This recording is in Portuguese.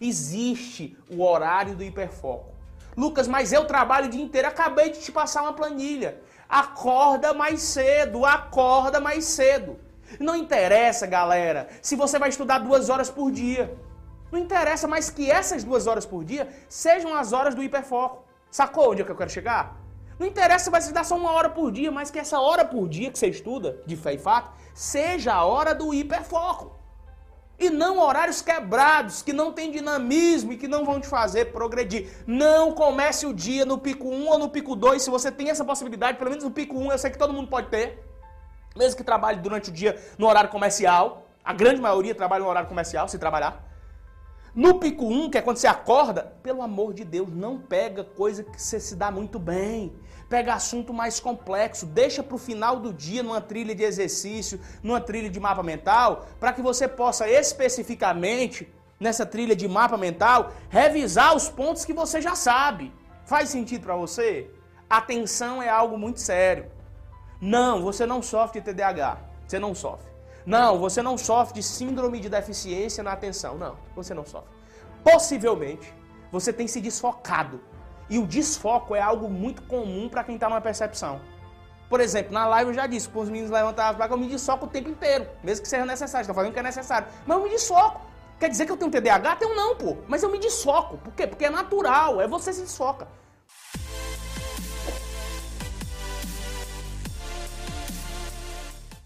Existe o horário do hiperfoco. Lucas, mas eu trabalho o dia inteiro. Acabei de te passar uma planilha. Acorda mais cedo, acorda mais cedo. Não interessa, galera, se você vai estudar duas horas por dia. Não interessa mais que essas duas horas por dia sejam as horas do hiperfoco. Sacou onde é que eu quero chegar? Não interessa se vai estudar só uma hora por dia, mas que essa hora por dia que você estuda, de fé e fato, seja a hora do hiperfoco. E não horários quebrados, que não tem dinamismo e que não vão te fazer progredir. Não comece o dia no pico 1 ou no pico 2, se você tem essa possibilidade, pelo menos no pico 1 eu sei que todo mundo pode ter. Mesmo que trabalhe durante o dia no horário comercial, a grande maioria trabalha no horário comercial, se trabalhar. No pico 1, que é quando você acorda, pelo amor de Deus, não pega coisa que você se dá muito bem. Pega assunto mais complexo, deixa para o final do dia numa trilha de exercício, numa trilha de mapa mental, para que você possa especificamente, nessa trilha de mapa mental, revisar os pontos que você já sabe. Faz sentido para você? Atenção é algo muito sério. Não, você não sofre de TDAH. Você não sofre. Não, você não sofre de síndrome de deficiência na atenção. Não, você não sofre. Possivelmente, você tem se desfocado e o desfoco é algo muito comum para quem está numa percepção. Por exemplo, na live eu já disse, para os meninos levantar as placas, eu me desfoco o tempo inteiro, mesmo que seja necessário. Estou falando que é necessário. Mas eu me desfoco. Quer dizer que eu tenho TDAH? Tenho não, pô. Mas eu me desfoco. Por quê? Porque é natural, é você se desfoca.